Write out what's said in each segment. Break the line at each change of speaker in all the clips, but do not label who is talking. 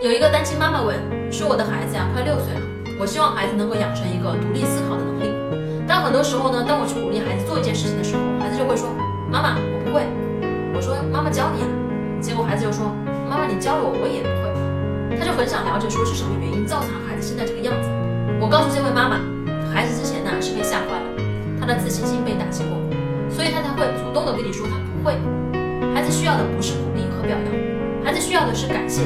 有一个单亲妈妈问说：“我的孩子呀，快六岁了，我希望孩子能够养成一个独立思考的能力。但很多时候呢，当我去鼓励孩子做一件事情的时候，孩子就会说：妈妈，我不会。我说：妈妈教你啊。结果孩子就说：妈妈，你教了我，我也不会。他就很想了解说是什么原因造成孩子现在这个样子。我告诉这位妈妈，孩子之前呢是被吓坏了，他的自信心被打击过，所以他才会主动的跟你说他不会。孩子需要的不是鼓励和表扬，孩子需要的是感谢。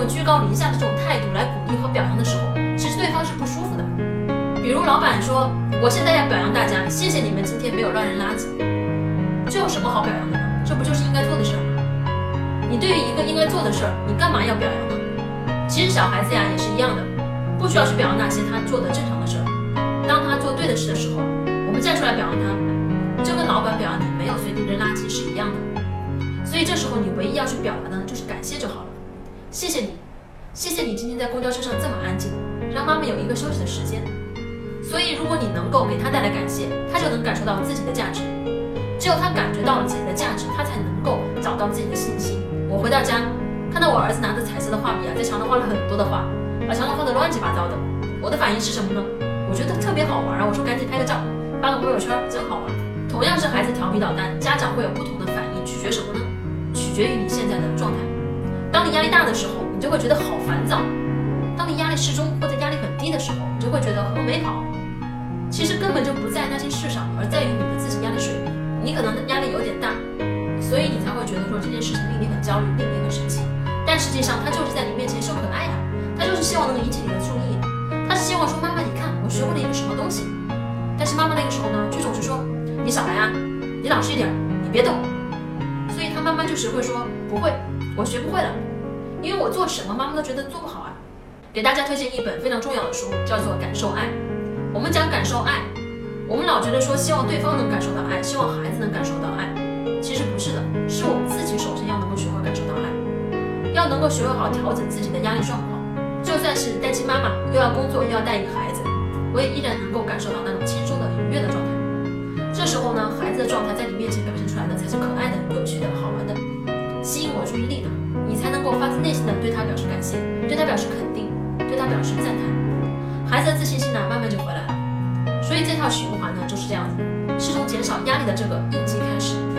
用居高临下的这种态度来鼓励和表扬的时候，其实对方是不舒服的。比如老板说：“我现在要表扬大家，谢谢你们今天没有乱扔垃圾。”这有什么好表扬的呢？这不就是应该做的事儿吗？你对于一个应该做的事儿，你干嘛要表扬呢？其实小孩子呀也是一样的，不需要去表扬那些他做的正常的事儿。当他做对的事的时候，我们站出来表扬他，就跟老板表扬你没有随地扔垃圾是一样的。所以这时候你唯一要去表达的就是感谢就好了。谢谢你，谢谢你今天在公交车上这么安静，让妈妈有一个休息的时间。所以，如果你能够给他带来感谢，他就能感受到自己的价值。只有他感觉到了自己的价值，他才能够找到自己的信心。我回到家，看到我儿子拿着彩色的画笔啊，在墙上画了很多的画，把墙上画的乱七八糟的。我的反应是什么呢？我觉得特别好玩啊！我说赶紧拍个照，发个朋友圈，真好玩。同样是孩子调皮捣蛋，家长会有不同的反应，取决什么呢？取决于你现在的状态。当你压力大的时候，你就会觉得好烦躁；当你压力适中或者压力很低的时候，你就会觉得很美好。其实根本就不在那些事上，而在于你的自己压力水平。你可能压力有点大，所以你才会觉得说这件事情令你很焦虑，令你很生气。但实际上，他就是在你面前秀可爱呀，他就是希望能引起你的注意，他是希望说妈妈你看我学会了一个什么东西。但是妈妈那个时候呢，却总是说你少来啊，你老实一点，你别动。他慢慢就学会说不会。我学不会了，因为我做什么妈妈都觉得做不好啊。给大家推荐一本非常重要的书，叫做《感受爱》。我们讲感受爱，我们老觉得说希望对方能感受到爱，希望孩子能感受到爱，其实不是的，是我们自己首先要能够学会感受到爱，要能够学会好调整自己的压力状况。就算是单亲妈妈，又要工作又要带一个孩子，我也依然能够感受到那种轻松的愉悦的状态。这时候呢，孩子的状态在你面前表现出来的才是可这套循环呢就是这样子，是从减少压力的这个印记开始。